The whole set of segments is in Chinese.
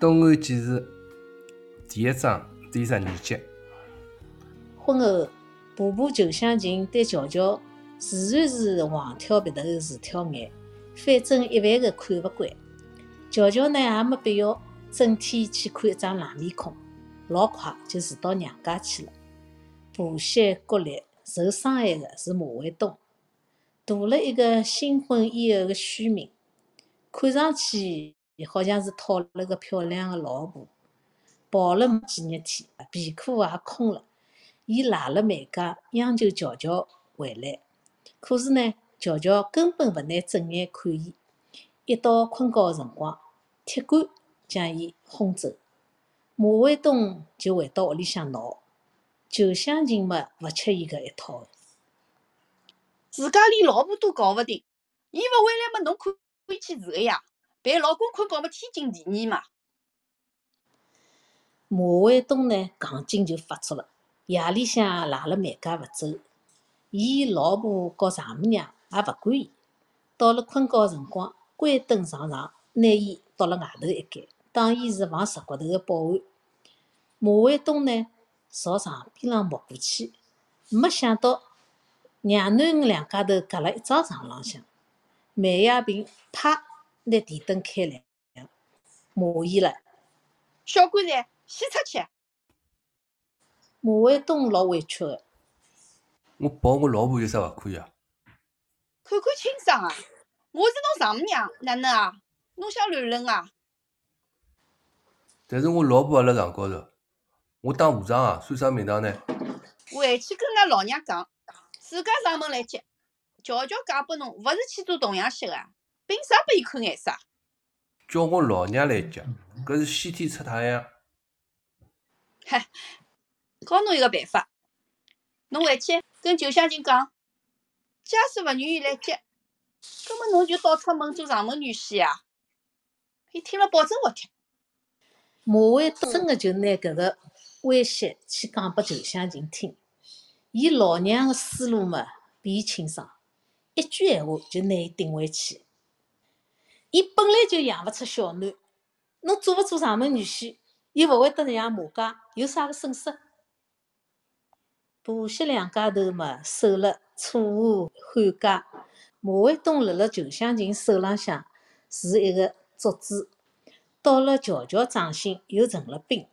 东汉纪事第一章第十二节。婚后，婆婆裘香琴对乔乔自然是横挑鼻头，竖挑眼，反正一万个看不惯。乔乔呢也没必要整天去看一张冷面孔，老快就住到娘家去了。婆媳角力受伤害的是马卫东，镀了一个新婚以后的虚名，看上去伊好像是讨了个漂亮的老婆，跑了没几日天，皮裤也空了。伊赖了梅家央求乔乔回来，可是呢，乔乔根本勿拿正眼看伊。一到困觉的辰光，铁杆将伊轰走。马卫东就回到屋里向闹，旧乡亲们勿吃伊搿一套。自家连老婆都搞勿定，伊勿回来么侬可以去住个呀？陪老公困觉么天经地义嘛。马卫东呢，戆劲就发作了，夜里向赖辣梅家勿走。伊老婆告丈母娘也勿管伊。到了困觉辰光。关灯上床，拿伊倒辣外头一间，当伊是放石骨头个保安。马卫东呢，朝床边浪摸过去，没想到娘囡恩两家头隔辣一张床浪向。梅亚平啪拿电灯开亮，骂伊了：“小棺材，先出去！”马卫东老委屈的：“我抱我老婆有啥勿可以啊？看看清爽啊！”我是侬丈母娘，哪能啊？侬想乱伦啊？但是我老婆也辣床高头，我当和尚啊，算啥名堂呢？回去跟俺老娘讲，自家上门来接，悄悄嫁拨侬，勿是去做童养媳个，凭啥拨伊看眼色？叫我老娘来接，搿是先天出太阳。嗨，教侬一个办法，侬回去跟裘香琴讲，假使勿愿意来接。葛末侬就倒出门做上门女婿啊？伊听了保证勿听。马卫真个就拿搿个威胁去讲拨裘香琴听，伊老娘个思路嘛比伊清爽，一句闲话就拿伊顶回去。伊本来就养勿出小囡，侬做勿做上门女婿，又勿会得让马家有啥个损失。婆媳两家头嘛守了楚河汉界。马卫东辣辣裘香琴手浪向是一个竹子，到了乔乔掌心又成了冰。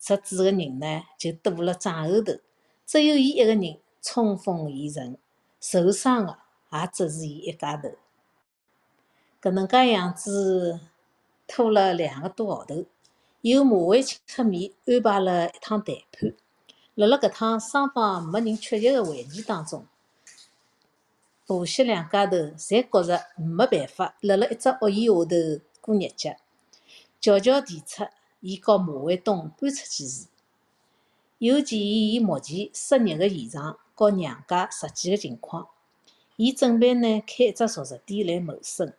出主个人呢就堵辣帐后头，只有伊一个人冲锋陷阵，受伤个也只是伊一家头。搿能介样子拖了两个多号头，由马卫清出面安排了一趟谈判。辣辣搿趟双方没人缺席个会议当中。婆媳两家头侪觉着没办法辣辣一只屋檐下头过日脚，悄悄提出伊告马卫东搬出去住，又建议伊目前失业个现状告娘家实际个情况。伊准备呢开一只熟食店来谋生，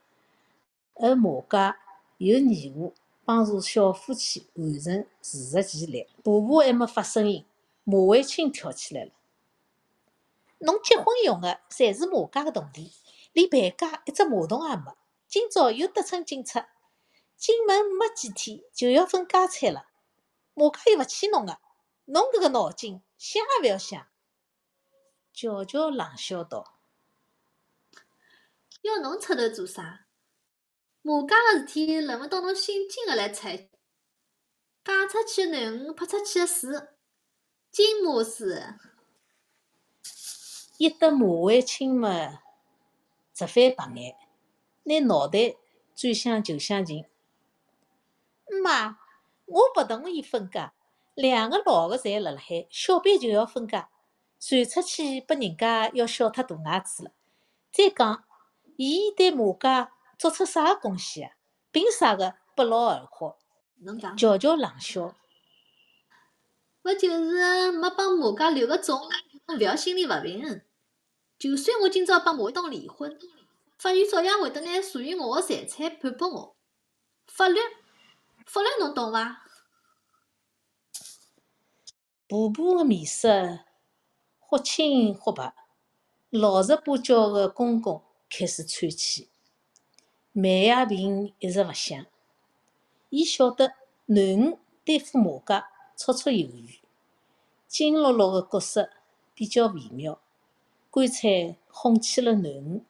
而马家有义务帮助小夫妻完成自食其力。婆婆还没发声音，马卫清跳起来了。侬结婚用的侪是马家个铜钿，连陪嫁一只马桶也没。今朝又得寸进尺，进门没几天就要分家产了。马家又勿欠侬个，侬搿个脑筋想也勿要想。乔乔冷笑道：“要侬出头做啥？马家个事体轮勿到侬姓金个来猜。嫁出去个囡恩泼出去个水，金马水。”一得马卫清嘛，直翻白眼，拿脑袋转向裘香琴。妈，我勿同意分家，两个老个侪辣辣海，小辈就要分家，传出去拨人家要笑脱大牙齿了。再讲，伊对马家做出啥个贡献啊？凭啥个不劳而获？侬讲，乔乔冷笑，勿就是没帮马家留个种，侬勿要心里勿平衡。就算我今朝帮马卫东离婚，法院照样会得拿属于我个财产判拨我。法律，法律侬懂伐？婆婆个面色或青或白，老实巴交个公公开始喘气。梅亚萍一直勿响，伊晓得囡恩对付马家绰绰有余，金落落个角色比较微妙，干脆哄起了囡恩。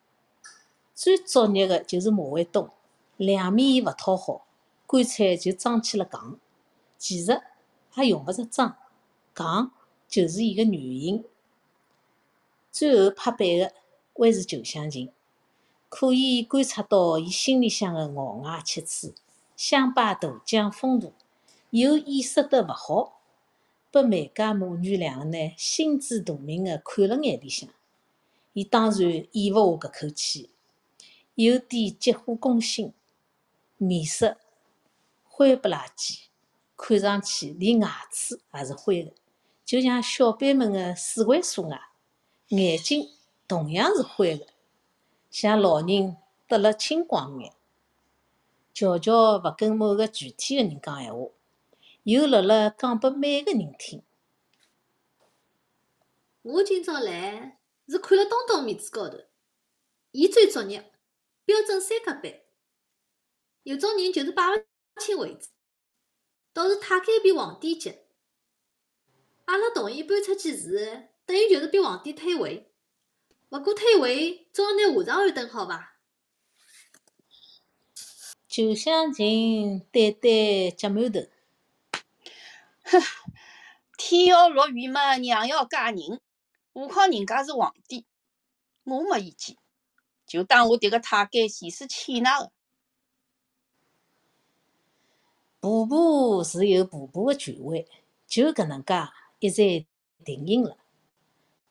最作孽个就是马卫东，两面伊勿讨好，干脆就装起了戆。其实也用勿着装，戆就是伊个原因。最后拍板个还是裘香琴，可以观察到伊心里向个咬牙切齿，想摆大将风度，又掩饰得勿好，拨梅家母女两个呢心知肚明个看了眼里向。伊当然咽勿下搿口气。有点急火攻心，面色灰不拉几，看上去连牙齿也是灰的，就像小辈们的四位素牙，眼睛同样是灰的，像老人得了青光眼。悄悄勿跟某个具体的人讲闲话，又辣辣讲拨每个人听。我今朝来是看了东东面子高头，伊最作孽。标准三角板，有种人就是摆勿清位置。倒是太监比皇帝急，阿拉同意搬出去住，等于就是逼皇帝退位。勿过退位总要拿下场安顿好伐？九香琴对对脚馒头，哼，天要落雨嘛，娘要嫁人，何况人家是皇帝，我没意见。就当我迭个太监前世欠衲个，婆婆是有婆婆的权威，就搿能介一再定型了。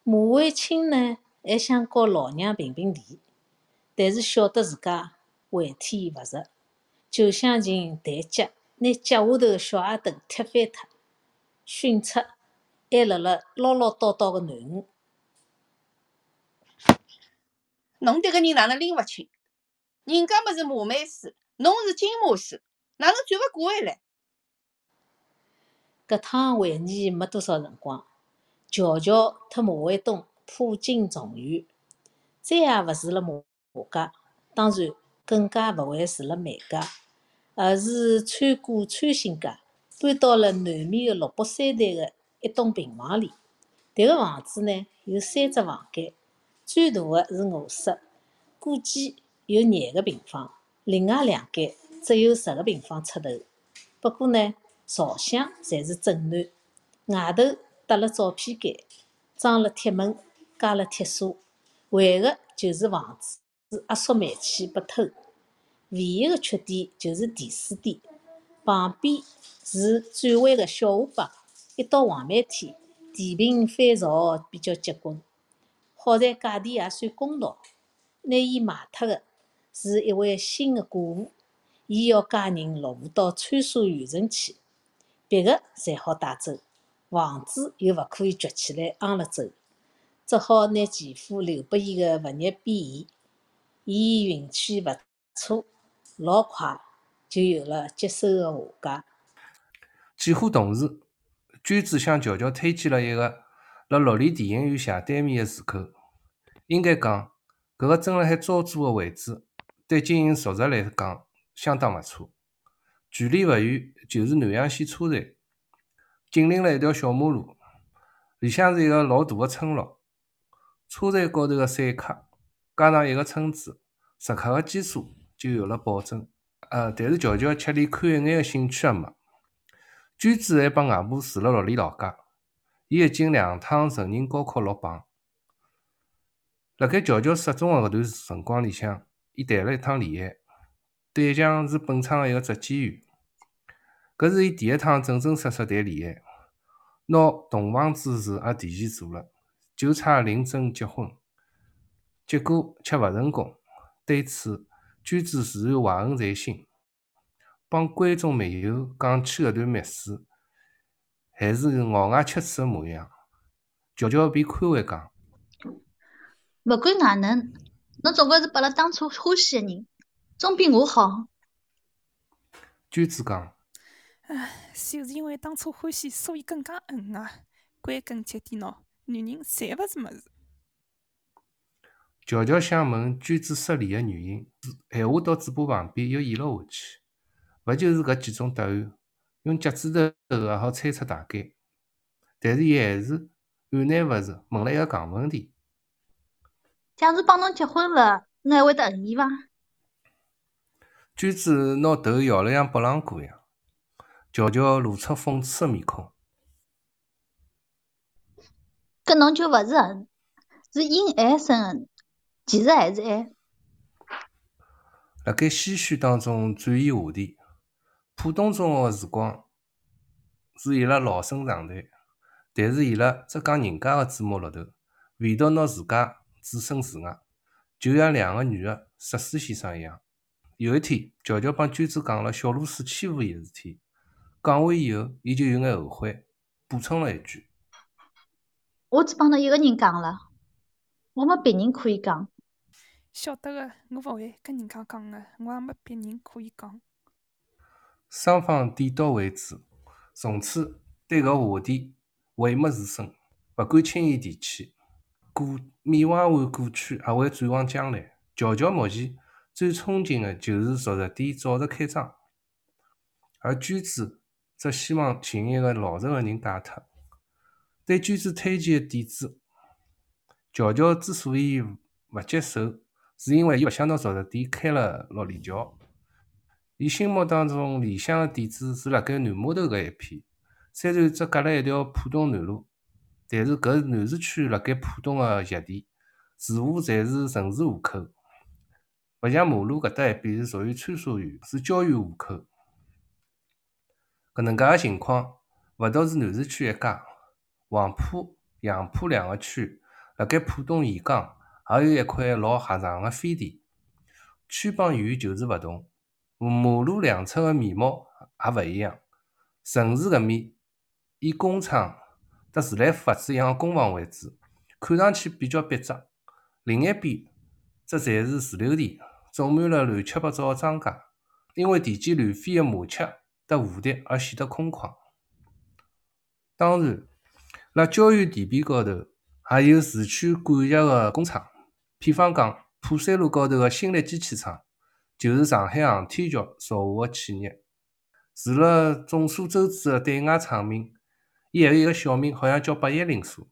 马卫清呢，还想和老娘评评理，但是晓得自家回天勿值，就想寻台阶拿脚下头个小矮凳踢翻脱，训斥还辣辣唠唠叨叨个囡恩。侬迭个人哪能拎勿清？人家么是马妹师，侬是金马师，哪能转勿过弯来？搿趟会议没多少辰光，乔乔特马卫东破镜重圆，再也勿住了马家，当然更加勿会住了梅家，而是穿过穿心街，搬到了南面个六北山台个一栋平房里。迭个房子呢，有三只房间。最大的是卧室，估计有廿个平方，另外两间只有十个平方出头。不过呢，朝向侪是正南，外头搭了照片间，装了铁门，加了铁锁，为的就是防止压缩煤气被偷。唯一的缺点就是电水点，旁边是转弯的小河浜，一到黄梅天，电瓶翻潮比较结棍。好在价钿也算公道，拿伊卖脱的是一位新的寡妇，伊要家人落户到川沙县城去，别个侪好带走，房子又勿可以掘起来昂了走，只好拿前夫留拨伊的物业变现。伊运气勿错，老快就有了接手的下家。几乎同时，娟子向乔乔推荐了一个。辣绿里电影院斜对面的住口，应该讲，搿个正辣海招租的位置，对经营熟食来讲相当勿错。距离勿远，就是南阳县车站，紧邻了一条小马路，里向是一个老大的村落。车站高头的散客加上一个村子，食客的基数就有了保证。呃，但是乔乔却连看一眼的兴趣也没。娟子还帮外婆住辣六里老家。伊已经两趟成人高考落榜。辣盖乔乔失踪的搿段辰光里向，伊谈了一趟恋爱，对象是本厂的一个质检员。搿是伊第一趟正正式式谈恋爱，拿同房之事也提前做了，就差领证结婚。结果却勿成功。对此，娟子自然怀恨在心，帮观众密友讲起搿段密事。还是咬牙切齿的模样。乔乔便宽慰讲：“勿管哪能，侬总归是拨了当初欢喜的人，总比我好。”娟子讲：“唉，就是因为当初欢喜，所以更加恨啊！归根结底喏，女人侪勿是物事。”乔乔想问娟子失联的原因，闲话到嘴巴旁边又咽了下去，勿就是搿几种答案，用脚趾头也好猜出大概。但是伊还是按捺勿住问了一个戆问题：假如帮侬结婚了，侬还会得恨伊伐？娟子拿头摇了像拨浪鼓一样，乔乔露出讽刺的面孔。搿侬就勿是恨，是因爱生恨，其实还是爱。辣盖唏嘘当中转移话题，浦东中学个时光是伊拉老生常谈，但是伊拉只讲人家个芝麻绿豆，唯独拿自家置身事外，就像两个女个石水先生一样。有一天，乔乔帮娟子讲了小露水欺负伊个事体，讲完以后，伊就有眼后悔，补充了一句：“我只帮侬一个人讲了，我没别人可以讲。”晓得个，我勿会跟人家讲个，我也没别人可以讲。双方点到为止，从此对搿话题讳莫如深，勿敢轻易提起。过缅怀完过去，还会展望将来。乔乔目前最憧憬的就是熟食店早日开张，而娟子则希望寻一个老实个人带脱。对娟子推荐个点子，乔乔之所以勿接受，是因为伊勿想拿熟食店开了六里桥。伊心目当中理想个点子是辣盖南码头搿一片，虽然只隔了一条浦东南路，但是搿南市区辣盖浦东个热点，住户侪是城市户口，勿像马路搿搭一边是属于穿梭园，是郊区户口。搿能介个情况，勿独是南市区一家，黄浦、杨浦两个区辣盖浦东沿江也有一块老狭长个飞地，区帮县就是勿同。马路两侧个面貌也勿一样。城市搿面以工厂搭自来佛子一样工房为主，看上去比较笔直；另一边则侪是自留地，种满了乱七八糟个庄稼，因为田间乱飞个麻雀搭蝴蝶而显得空旷。当然，辣郊区地皮高头也有市区管辖个工厂，譬方讲，浦三路高头个新力机器厂。就是上海航天局属下的企业。除了众所周知的对外厂名，伊还有一个小名，好像叫八一零所。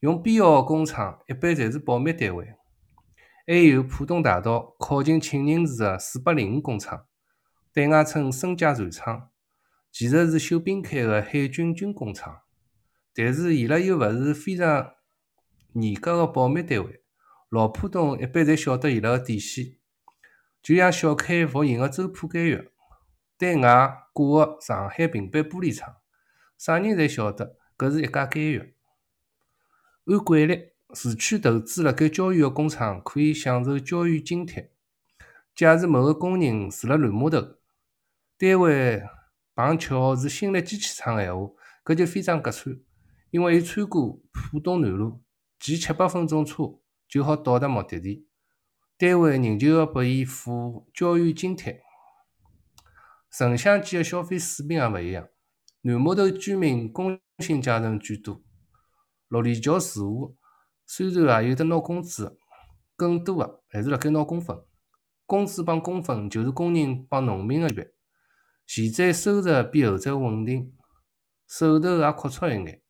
用编号的工厂一般侪是保密单位。还有浦东大道靠近庆宁寺的四八零五工厂，对外称申佳船厂，其实是秀斌开的海军军工厂。但是伊拉又勿是非常严格的保密单位，老浦东一般侪晓得伊拉的底线。就像小 K 服营个周浦监狱，对外挂个上海平板玻璃厂，啥人侪晓得搿是一家监狱。按惯例，市区投资辣盖郊区个工厂可以享受郊区津贴。假如某个工人住辣南码头，单位碰巧是新力机器厂个闲话，搿就非常合算，因为伊穿过浦东南路，骑七八分钟车就好到达目的地。单位仍旧要拨伊付郊区津贴。城乡间的消费水平也勿一样。南码头居民工薪阶层居多，六里桥住户虽然也有得拿工资，更多的还是辣盖拿工分。工资帮工分就是工人帮农民的区别。前者收入比后者稳定，手头也阔绰一眼。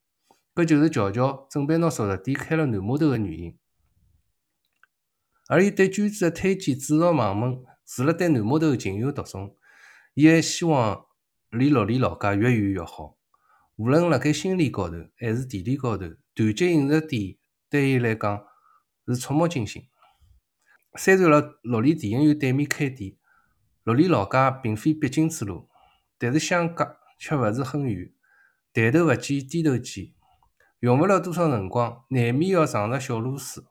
搿就是乔乔准备拿熟食店开辣南码头的原因。而伊对娟子的推荐主要盲目除了对南码头情有独钟，伊还希望离绿里老家越远越好。无论辣盖心理高头还是地理高头，团结饮食店对伊来讲是触目惊心。虽然辣绿里电影院对面开店，绿里老家并非必经之路，但是相隔却勿是很远。抬头勿见低头见，用勿了多少辰光，难免要撞着小螺丝。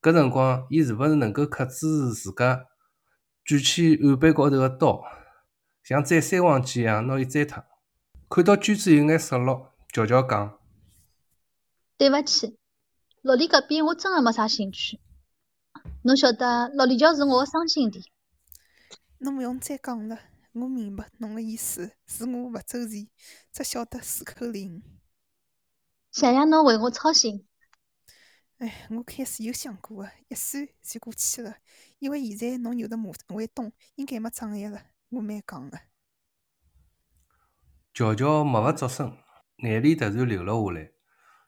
搿辰光，伊是勿是能够克制住自家举起案板高头个刀，像斩三黄鸡一样拿伊斩脱？看到娟子有眼失落，乔乔讲：“对勿起，绿里搿边我真个没啥兴趣。侬晓得，绿里桥是我个伤心地。侬勿用再讲了，我明白侬个意思，是我勿周全，只晓得顺口令。谢谢侬为我操心。”哎，我开始有想过个，一算就过去了。因为现在侬有的马会动，应该没障碍了。我蛮戆个。乔乔默勿作声，眼泪突然流了下来。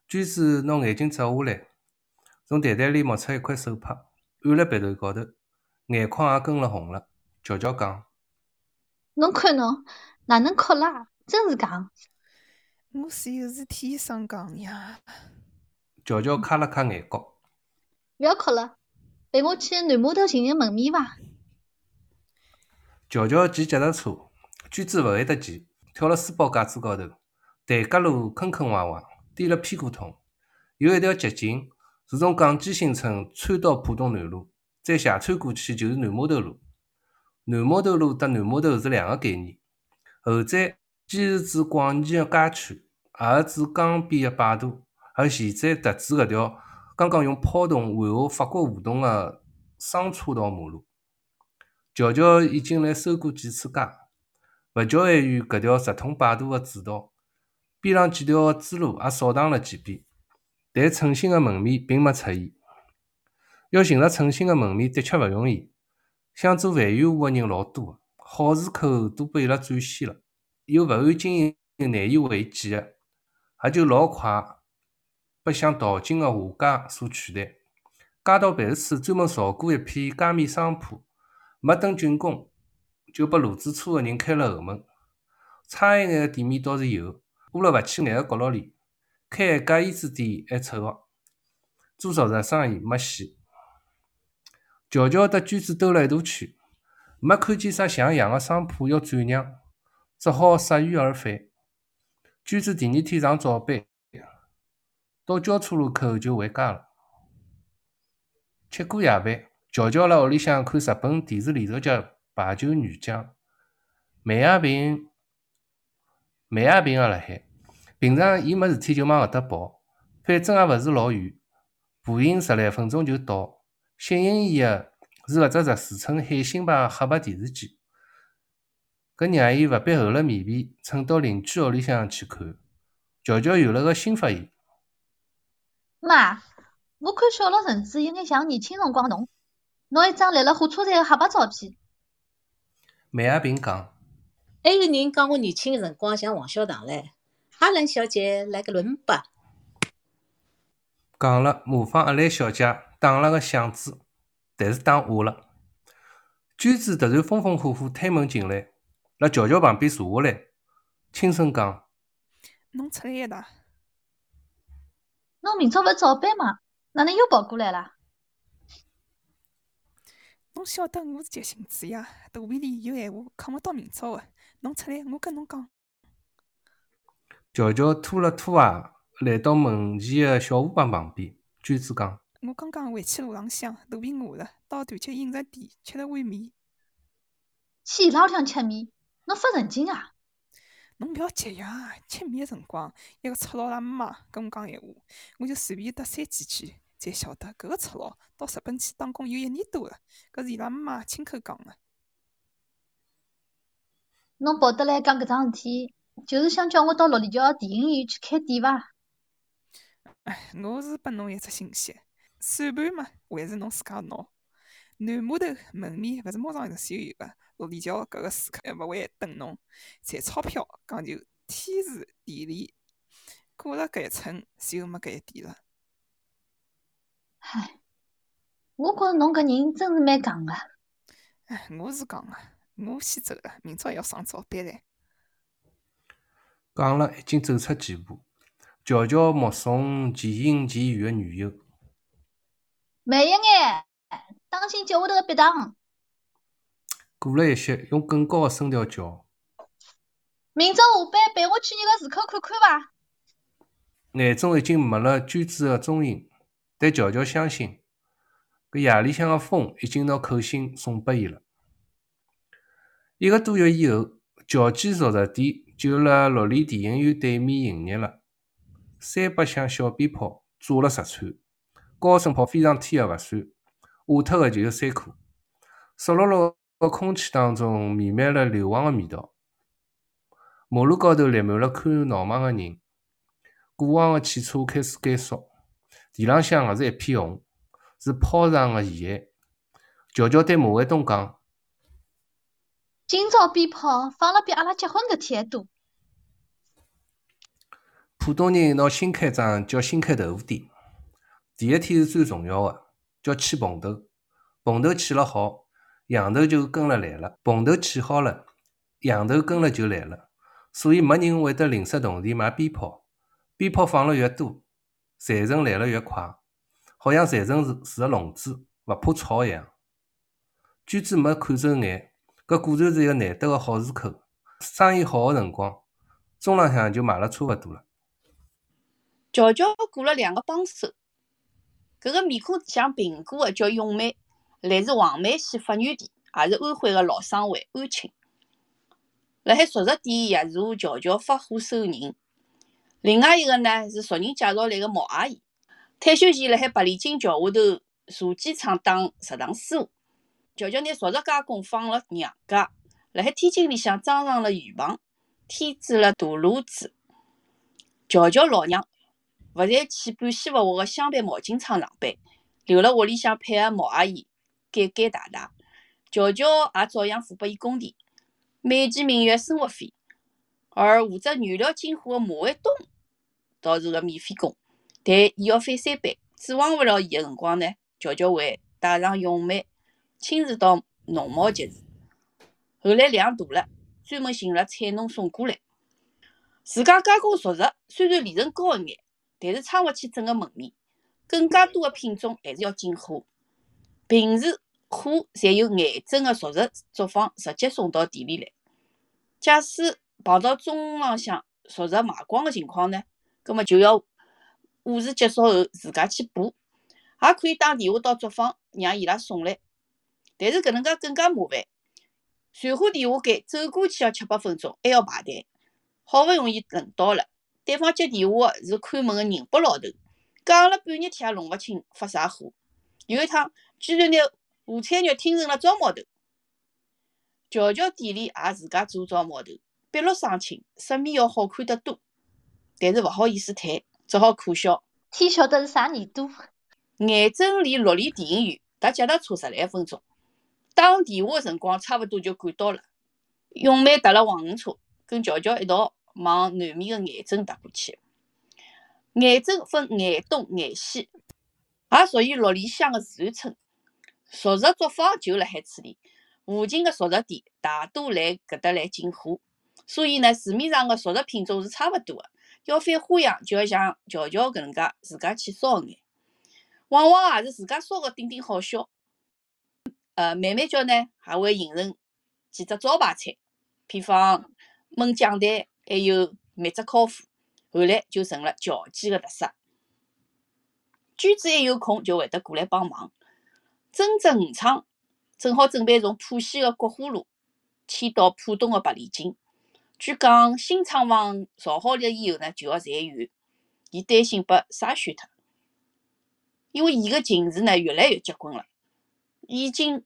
娟子拿眼镜摘下来，从袋袋里摸出一块手帕，按辣鼻头高头，眼眶也跟了红了。乔乔讲：“侬看侬，哪能哭啦？真是戆。”我是有事体想讲呀。乔乔擦了擦眼角，勿要哭了，陪我去南码头寻寻门面伐？乔乔骑脚踏车，娟子勿会得骑，跳了书包架子高头，台阶路坑坑洼洼，颠了屁股痛。有一条捷径是从港基新村穿到浦东南路，再斜穿过去就是南码头路。南码头路和南码头是两个概念，后者既是指广义的街区，也是指江边的摆渡。而现在特指搿条刚刚用抛洞换下法国胡同的双车道马路。乔乔已经来收过几次街，勿叫还远搿条直通摆渡的主道，边上几条支路也扫荡了几遍，但称心的门面并没出现。要寻着称心的门面的确勿容易，想做饭园户的人老多，好市口都被伊拉占先了，又勿按经营难以为继的，也就老快。被想淘金的下家所取代。街道办事处专门造过一片街面商铺，没等竣工，就被路子粗的人开了后门。差一眼的店面倒是有，窝辣勿起眼的角落里，开一家胭脂店还凑合，做熟食生意没戏。乔乔搭娟子兜了一大圈，没看见啥像样的商铺要转让，只好铩羽而返。娟子第二天上早班。到交叉路口就回家了。吃过夜饭，乔乔辣屋里向看日本电视连续剧《排球女将》。梅亚平，梅亚平也辣海。平常伊没事体就往搿搭跑，反正也勿是老远，步行十来分钟就到。吸引伊个是搿只十四寸海星牌黑白电视机，搿让伊勿必厚了面皮蹭到邻居屋里向去看。乔乔有了个新发现。妈，我看小洛裙子有眼像年轻辰光侬，侬一张立辣火车站的黑白照片。梅亚平讲，还有人讲我年轻个辰光像王小棠唻。阿兰小姐来个伦巴。讲了，模仿阿兰小姐打了个响指，但是打哑了。娟子突然风风火火推门进来，辣乔乔旁边坐下来，轻声讲：“侬出来一趟。”侬明朝勿是早班吗？哪能又跑过来了？侬晓得我是急性子呀，肚皮里有闲话扛勿到明朝的。侬出来，我跟侬讲。乔乔拖了拖鞋，来到门前的小河浜旁边。娟子讲：“我刚刚回去路浪向，肚皮饿了，到团结饮食店吃了碗面。去伊拉屋里向吃面？侬发神经啊？”侬覅急呀！吃面的辰光，一个赤佬拉妈跟我讲闲话，我就随便搭三几句，才晓得搿个赤佬到日本去打工有一年多了。搿是伊拉妈亲口讲的。侬跑得来讲搿桩事体，就是想叫我到六里桥电影院去开店伐？哎，我是拨侬一只信息，算盘嘛，还是侬自家拿。南码头门面勿是马上一直有个。六里桥搿个时刻还勿会等侬，赚钞票讲究天时地利，过了搿一村就没搿一点了。唉，我觉着侬搿人真是蛮戆个。唉，我是戆个，我先走了，明朝要上早班唻。讲了，已经走出几步，悄悄目送渐行渐远的女友。慢一眼，当心脚下头个壁挡。过了一歇，用更高的声调叫：“明朝下班陪我去你个市口看看伐？”眼中已经没了娟子的踪影，但乔乔相信，搿夜里向的风已经拿口信送拨伊了。一个多月以后，乔记熟食店就辣六里电影院对面营业了。三百响小鞭炮炸了十串，高声炮飞上天也勿算，下脱个就有三颗，湿漉漉。个空气当中弥漫了硫磺个味道，马路高头立满了看闹忙个人，过往个汽车开始减速，地浪向也是一片红，是炮仗个遗骸。乔乔对马卫东讲：“今朝鞭炮放了比阿拉结婚搿天还多。浦东人拿新开张叫新开豆腐店。第一天是最重要的，叫起棚头。棚头起了好，羊头就跟了来了。棚头起好了，羊头跟了就来了。所以没人会得临时动钱买鞭炮。鞭炮放了越多，财神来了越快，好像财神是是个聋子，勿怕吵一样。娟子没看走眼，搿果然是一个难得个好时口。生意好个辰光，中浪向就卖了差勿多了。乔乔雇了两个帮手，搿个面孔像苹果个叫咏梅，来自黄梅县发源地，也是安徽个老商会安庆。辣海熟食店协助乔乔发货收人。另外一个呢是熟人介绍来个毛阿姨，退休前辣海白里金桥下头茶几厂当食堂师傅。乔乔拿熟食加工放了娘家，辣海天津里向装上了鱼棚，添置了大炉子。乔乔老娘勿再去半死勿活个镶边毛巾厂上班，留辣屋里向配合毛阿姨改改大大。乔乔也照样付拨伊工钿，美其名曰生活费。而负责原料进货个马卫东倒是个免费工，但伊要翻三班，指望勿了伊个辰光呢，乔乔会带上咏梅。亲自到农贸集市，后来量大了，专门寻了菜农送过来。自家加工熟食，虽然利润高一眼，但是撑勿起整个门面。更加多的品种还是要进货。平时货侪由癌症个熟食作坊直接送到店里来。假使碰到中浪向熟食卖光个情况呢，葛末就要午市结束后自家去补，也可以打电话到作坊让伊拉送来。但是搿能介更加麻烦，传呼电话间走过去要七八分钟，还要排队。好勿容易轮到了，对方接电话个是看门个宁波老头，讲了半日天也弄勿清发啥火。有一趟居然拿午餐肉听成了糟毛头。乔乔店里也自家做糟毛头，笔录生青，色面要好看得多。但是勿好意思退，只好苦笑。天晓得是啥年度？癌症离绿里电影院搭脚踏车十来分钟。打电话个辰光，差勿多就赶到了。永梅搭了黄鱼车，跟乔乔一道往南面个癌症搭过去。癌症分癌东、癌西，也属于六里乡个自然村。熟食作坊就辣海此地，附近个熟食店大多来搿搭来进货，所以呢，市面上个熟食品种是差勿多个。要翻花样，就要像乔乔搿能介自家去烧眼，往往也是自家烧个顶顶好笑。呃，慢慢叫呢，还会形成几只招牌菜，比方焖酱蛋，还有蜜汁烤麸，后来就成了乔记个特色。娟子一有空就会得过来帮忙。正值五厂正好准备从浦西的国花路迁到浦东的百里金，据讲新厂房造好了以后呢，就要裁员，伊担心被筛选脱，因为伊个近视呢越来越结棍了，已经。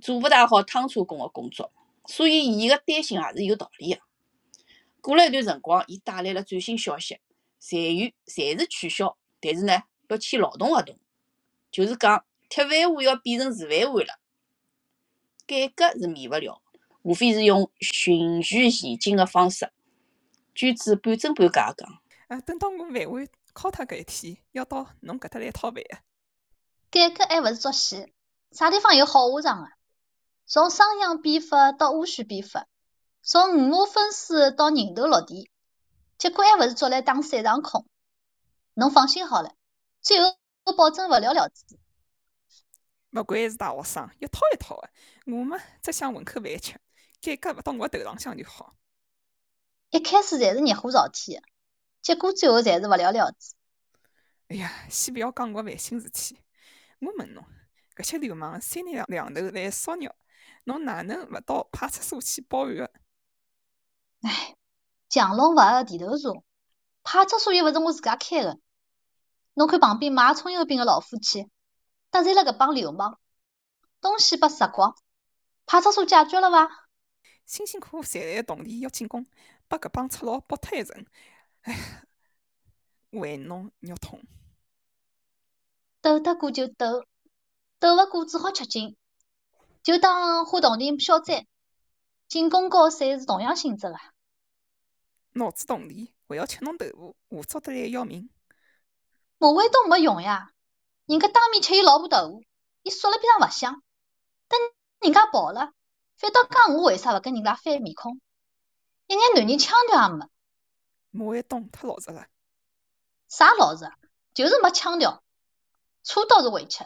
做勿大好汤车工个工作，所以伊个担心也是有道理个。过了一段辰光，伊带来了最新消息，裁员暂时取消，但是呢要签劳动合同，就是讲铁饭碗要变成瓷饭碗了。改革是免勿了，无非是用循序渐进的方式。娟子半真半假讲。啊，等到我饭碗敲脱搿一天，要到侬搿搭来讨饭个。改革还勿是作戏，啥地方有好下场啊？从商鞅变法到戊戌变法，从五马分尸到人头落地，结果还勿是捉来打三场空。侬放心好了，最后我保证勿了了之。勿管是大学生，一套一套个，我嘛只想混口饭吃，改革勿到我头浪向就好。一开始侪是热火朝天个，结果最后侪是勿了了之。哎呀，先勿要讲我烦心事体，我问侬，搿些流氓三天两头来骚扰。侬哪能勿到派出所去报案个？唉，强龙勿压地头蛇，派出所又勿是我自家开的。侬看旁边卖葱油饼的老夫妻，得罪了搿帮流氓，东西被杀光，派出所解决了伐？辛辛苦苦赚来的铜钿要进贡，被搿帮赤佬剥脱一层，唉，为侬肉痛。斗得过就斗，斗勿过只好吃紧。就当花铜钿消灾，进攻高三是同样性质个。脑子动力，还要吃侬豆腐，胡作得来要命。马卫东没用呀，人家当面吃伊老婆豆腐，伊说了边上勿响，等人家跑了，反倒讲我为啥勿跟人家翻面孔，一眼男人腔调也没。马卫东太老实了。啥老实？就是没腔调。车倒是会吃，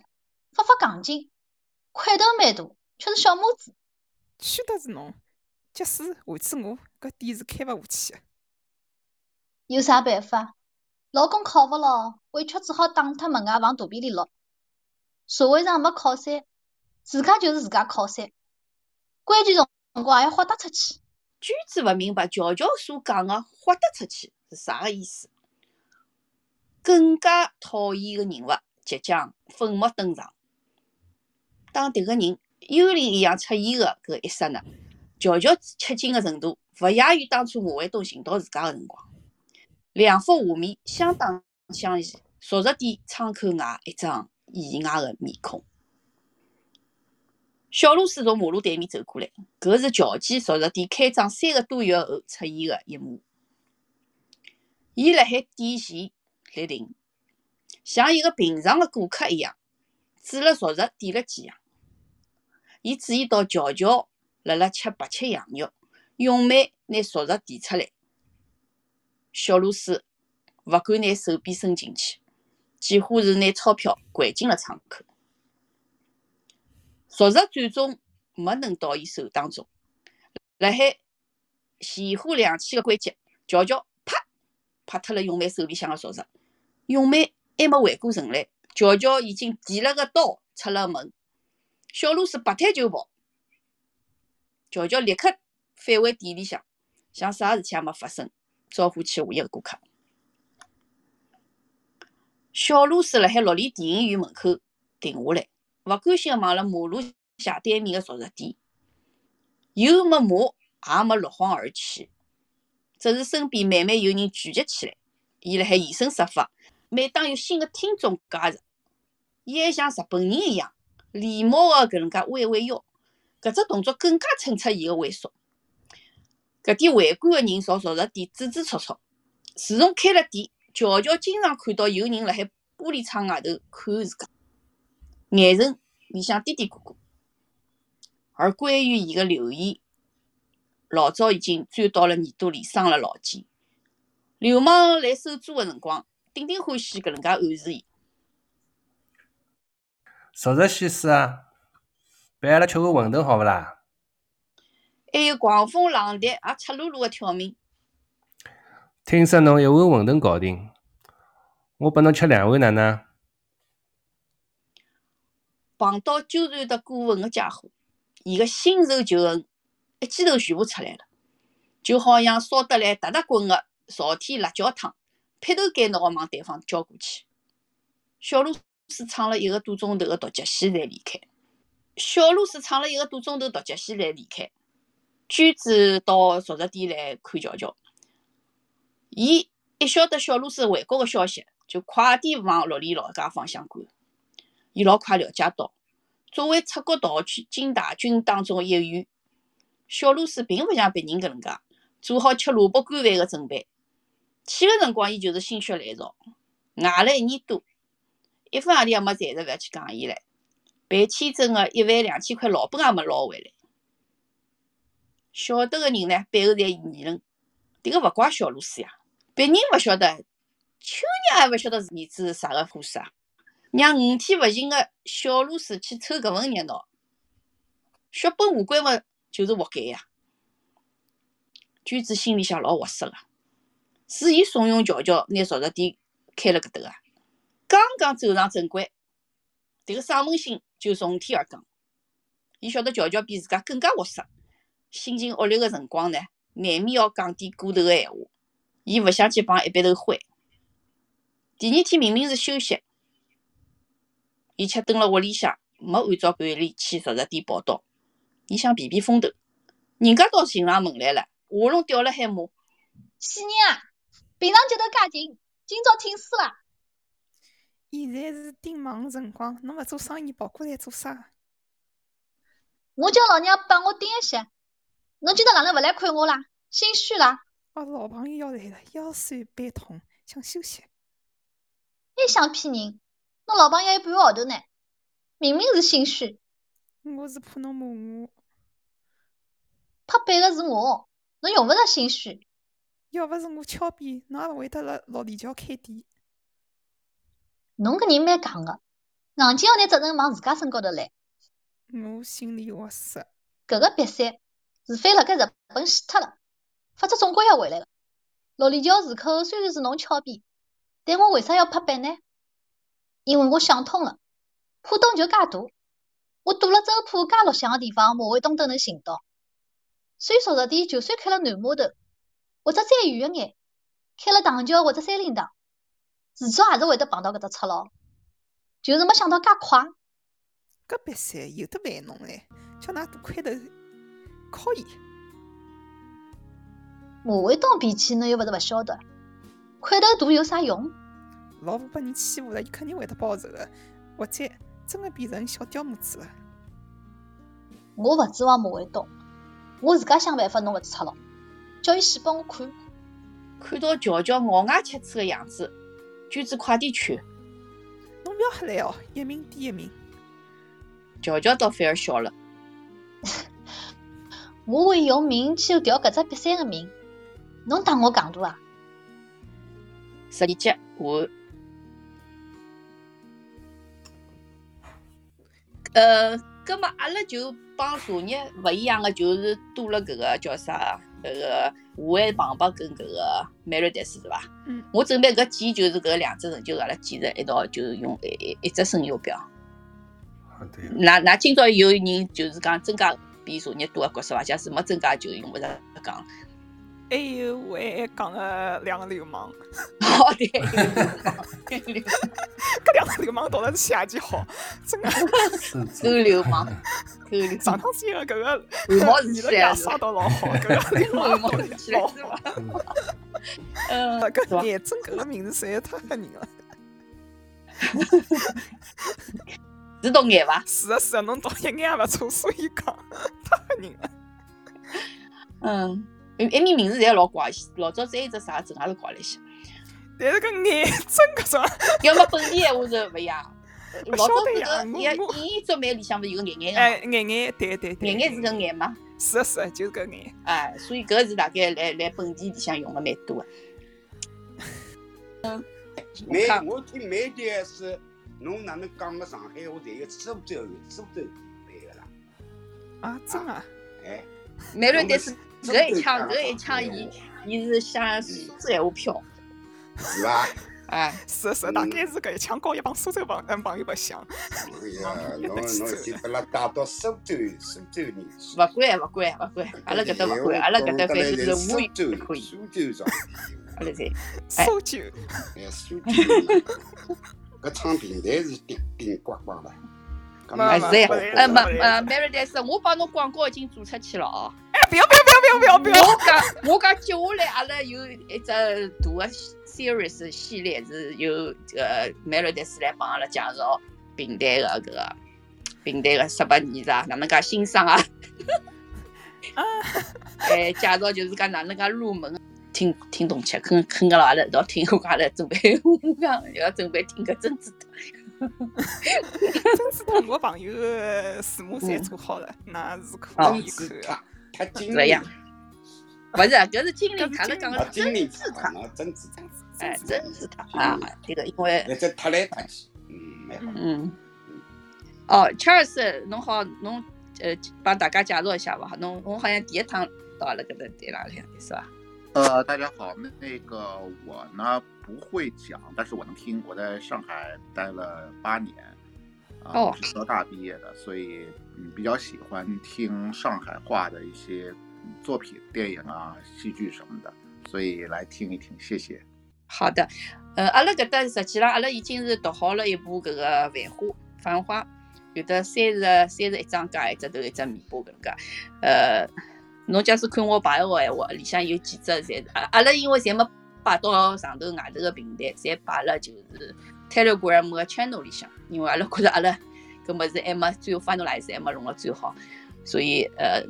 发发钢筋，块头蛮大，却是小拇指。去得是侬，假使换次我，搿店是开勿下去个。有啥办法？老公考勿牢，委屈只好打脱门外往肚皮里落。社会上没靠山，自家就是自家靠山。关键辰光还要豁得出去。娟子勿明白乔乔所讲个豁得出去是啥个意思。更加讨厌个人物即将粉墨登场。当迭个人幽灵一样出现个搿一刹那，乔乔吃惊的程度勿亚于当初马卫东寻到自家的辰光。两幅画面相当相异，熟食店窗口外一张意外的面孔。小露丝从马路对面走过来，搿是乔记熟食店开张三个多月后出现的一幕。伊辣海店前。立定，像一个平常的顾客一样，指了熟食，点了几样。伊注意到乔乔辣辣吃白切羊肉，咏梅拿熟食递出来。小露丝勿敢拿手臂伸进去，几乎是拿钞票掼进了窗口。熟食最终没能到伊手当中，辣海前后踉跄的关节，乔乔啪拍脱了咏梅手里向的熟食。咏梅还没回过神来，乔乔已经提了个刀出了门。小露丝拔腿就跑，乔乔立刻返回店里向，像啥事体也没发生，招呼起下一个顾客。小露丝辣海绿丽电影院门口停下来，勿甘心地望了马路下对面的熟食店，又没骂，也没落荒而去，只是身边慢慢有人聚集起来，伊辣海现身说法。每当有新的听众加入，伊还像日本人一样礼貌的搿能介弯弯腰，搿只动作更加衬出伊的猥琐。搿点围观的人朝熟食店指指戳戳。自从开了店，乔乔经常看到有人辣海玻璃窗外头看自家，眼神里向嘀嘀咕咕。而关于伊的留言，老早已经钻到了耳朵里，伤了老筋。流氓来收租的辰光。顶顶欢喜搿能介暗示伊。熟食西施啊，陪阿拉吃碗馄饨好勿啦？还有狂风浪蝶，也赤裸裸个挑明。听说侬一碗馄饨搞定，我拨侬吃两碗哪能？碰到纠缠得过分个家伙，伊个新仇旧恨一记头全部出来了，就好像烧得来哒哒滚个朝天辣椒汤。劈头盖脑个往对方浇过去。小露丝撑了一个多钟头的独角戏才离开。小露丝唱了一个多钟头独角戏才离开。娟子到熟食店来看乔乔。伊一晓得小露丝回国个消息，就快点往绿丽老家方向赶。伊老快了解到，作为出国逃去进大军当中的一员，小露丝并勿像别人搿能介做好吃萝卜干饭个准备。去个辰光，伊就是心血来潮，挨了一年多，一分洋钿也没赚着，勿要去讲伊唻。办签证个一万两千块老本也没捞回来。晓得个人呢，背后侪议论，迭个勿怪小露丝呀，别人勿晓得，秋娘也勿晓得儿子是啥个货色，让五天勿行个小露丝去凑搿份热闹，血本无归嘛，就是活该呀。娟子心里向老活塞个。是伊怂恿乔乔拿熟食店开了搿搭个，刚刚走上正轨，迭个生门星就从天而降。伊晓得乔乔比自家更加活塞，心情恶劣个辰光呢，难免要讲点过头个闲话。伊勿想去帮一鼻头灰。第二天明明是休息，伊却蹲辣屋里向，没按照惯例去熟食店报道。伊想避避风头，人家倒寻上门来了，喉咙掉了海骂：“喜人啊！”平常节头介紧，今朝挺死啦！现在是顶忙辰光，侬勿做生意跑过来做啥？我叫老娘帮我盯一歇，侬今朝哪能勿来看我啦？心虚啦？哦，老朋友要来了，腰酸背痛，想休息。还想骗人？侬老朋友还有半个号头呢，明明是心虚，我是怕侬骂我，拍板个是我，侬用勿着心虚。要勿是我敲边，侬也勿会得辣六里桥开店。侬搿人蛮戆个，硬劲要拿责任往自家身高头揽。我心里话实，搿个瘪三，除非辣盖日本死脱了，否则总归要回来个。六里桥市口虽然是侬翘边，但我为啥要拍板呢？因为我想通了，浦东就介大，我堵了周浦介绿巷个地方，马会东都能寻到。最熟食店就算开了南码头，或者再远一眼，开了塘桥或者三林塘，迟早还是会得碰到搿只赤佬。就是没想到介快。搿别三有得烦侬嘞，叫㑚大块头可以。马会东脾气侬又勿是勿晓得，块头大有啥用？老婆被人欺负了，伊肯定会得报仇的，或者真的变成小刁母子了。我勿指望马卫东，我自家想办法弄搿只出路，叫伊死拨我看。看到乔乔咬牙切齿的样子，娟子快点去。侬勿要瞎来哦，一命抵一命。乔乔倒反而笑了。我会用命去调搿只瘪三个命，侬当我戆大啊？十二级我，呃，葛末阿拉就帮昨日勿一样个，就是多了搿个叫啥？搿个武汉庞博跟搿个 Meredith 是伐？嗯。我准备搿记就是搿两只成就阿拉记着一道就是用一一一只声优表。好对。㑚㑚今朝有人就是讲增加比昨日多个角色伐？假使没增加就用勿着讲。还有我还还讲了两个流氓。好的。搿两个流氓到底是写几好？真个。狗流氓。狗流氓。上趟子个搿个汗毛是起来，杀到老好，搿个流氓毛是起来老是伐？嗯，搿眼真搿个名字实在太吓人了。是读眼伐？是啊是啊，侬读一眼也勿错，所以讲太吓人了。嗯。埃面名字侪老怪，老早再一只啥镇也是怪了一些。但是搿眼真搿种，要么本地闲话是勿一样。老早搿个演演作版里向勿是有个眼眼个哎，眼眼，对对对。眼眼是个眼嘛？是啊是啊，就是搿眼。哎，所以搿是大概来来本地里向用的蛮多个。嗯。美，我听美的是，侬哪能讲个上海话？侪有苏州、苏州来个啦。啊，真啊？哎。美瑞德是。搿一枪，搿一枪，伊伊是想苏州闲话飘，是伐？哎，是是，大概是搿一枪高一帮苏州朋嗯朋友白相。哎呀，侬侬就把拉带到苏州，苏州人。勿管勿管勿管，阿拉搿搭勿管，阿拉搿搭反正是苏州可以。苏州上，阿拉侪苏州。哎，苏州。搿唱平台是顶顶呱呱的。哎是呀，呃没呃 m a r y d a s 我帮侬广告已经做出去了哦。哎，不要不要不要不要不要！我讲我讲接下来阿拉有一只大个 series 系列是由呃 m a r y d a s 来帮阿拉介绍平台个搿个平台个十八年啥哪能介欣赏啊？哎，介绍就是讲哪能介入门，听听懂吃，跟跟个阿拉一道听，我阿拉准备我讲要准备听个真子的。真是同我朋友的字幕侪做好了，那是可以看啊。太精这样，不是，搿是精灵，他是讲的真是他，真是他，哎，真是他啊！这个因为那这特来打去，嗯，蛮好。嗯，哦，Charles，侬好，侬呃帮大家介绍一下吧。侬侬好像第一趟到了搿搭对哪里是吧？呃，大家好，那个我呢不会讲，但是我能听。我在上海待了八年，啊，是浙大毕业的，所以嗯比较喜欢听上海话的一些作品、电影啊、戏剧什么的，所以来听一听，谢谢。好的，呃，阿拉搿搭实际上阿拉已经是读好了一部搿个《繁花》，繁花有的三十三十一张加一只头一只尾巴搿能介，呃。侬假使看我排个闲话，里向有几只侪阿阿拉，因为侪没摆到上头外头个平台，侪摆了就是 Telegram 个 channel 里向。因为阿拉觉着阿拉搿物事还没最后 finalize 还没弄了最好，所以呃，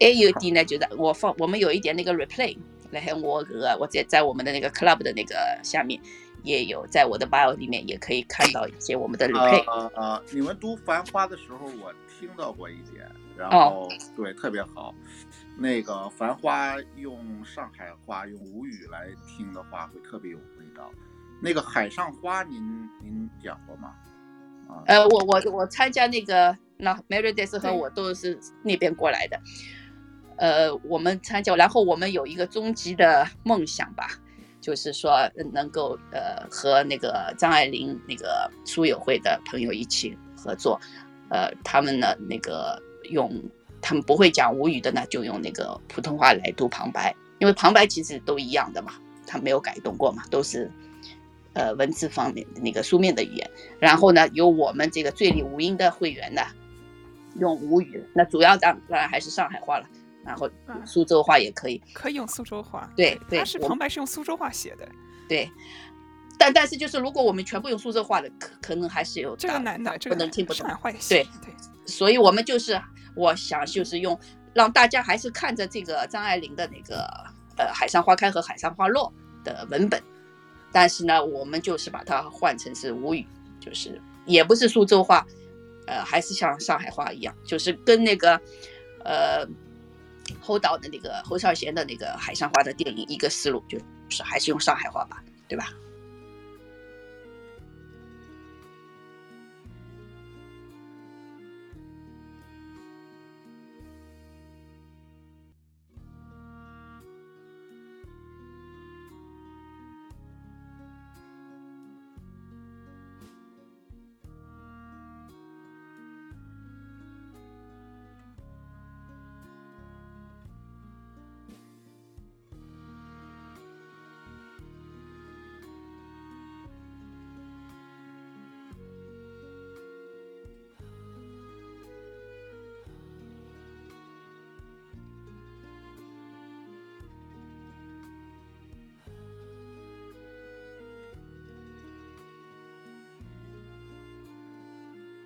还有一点呢，就是我放我们有一点那个 replay，然后我搿个我在在我们的那个 club 的那个下面也有，在我的 bio 里面也可以看到一些我们的 replay。呃呃，你们读《繁花》的时候，我听到过一点，然后对特别好。那个《繁花》用上海话、用吴语来听的话，会特别有味道。那个《海上花》，您您讲过吗？啊，呃，我我我参加那个那 Meredith 和我都是那边过来的。呃，我们参加，然后我们有一个终极的梦想吧，就是说能够呃和那个张爱玲那个书友会的朋友一起合作，呃，他们呢那个用他们不会讲吴语的呢，就用那个普通话来读旁白，因为旁白其实都一样的嘛，他没有改动过嘛，都是呃文字方面那个书面的语言，然后呢由我们这个醉里吴音的会员呢用吴语，那主要当当然还是上海话了。然后苏州话也可以，可以用苏州话。对对，他是旁白是用苏州话写的。对，但但是就是如果我们全部用苏州话的，可可能还是有这个难的，这个能听不懂。对对，所以我们就是我想就是用让大家还是看着这个张爱玲的那个呃《海上花开》和《海上花落》的文本，但是呢，我们就是把它换成是吴语，就是也不是苏州话，呃，还是像上海话一样，就是跟那个呃。侯导的那个侯孝贤的那个《海上花》的电影，一个思路就是还是用上海话吧，对吧？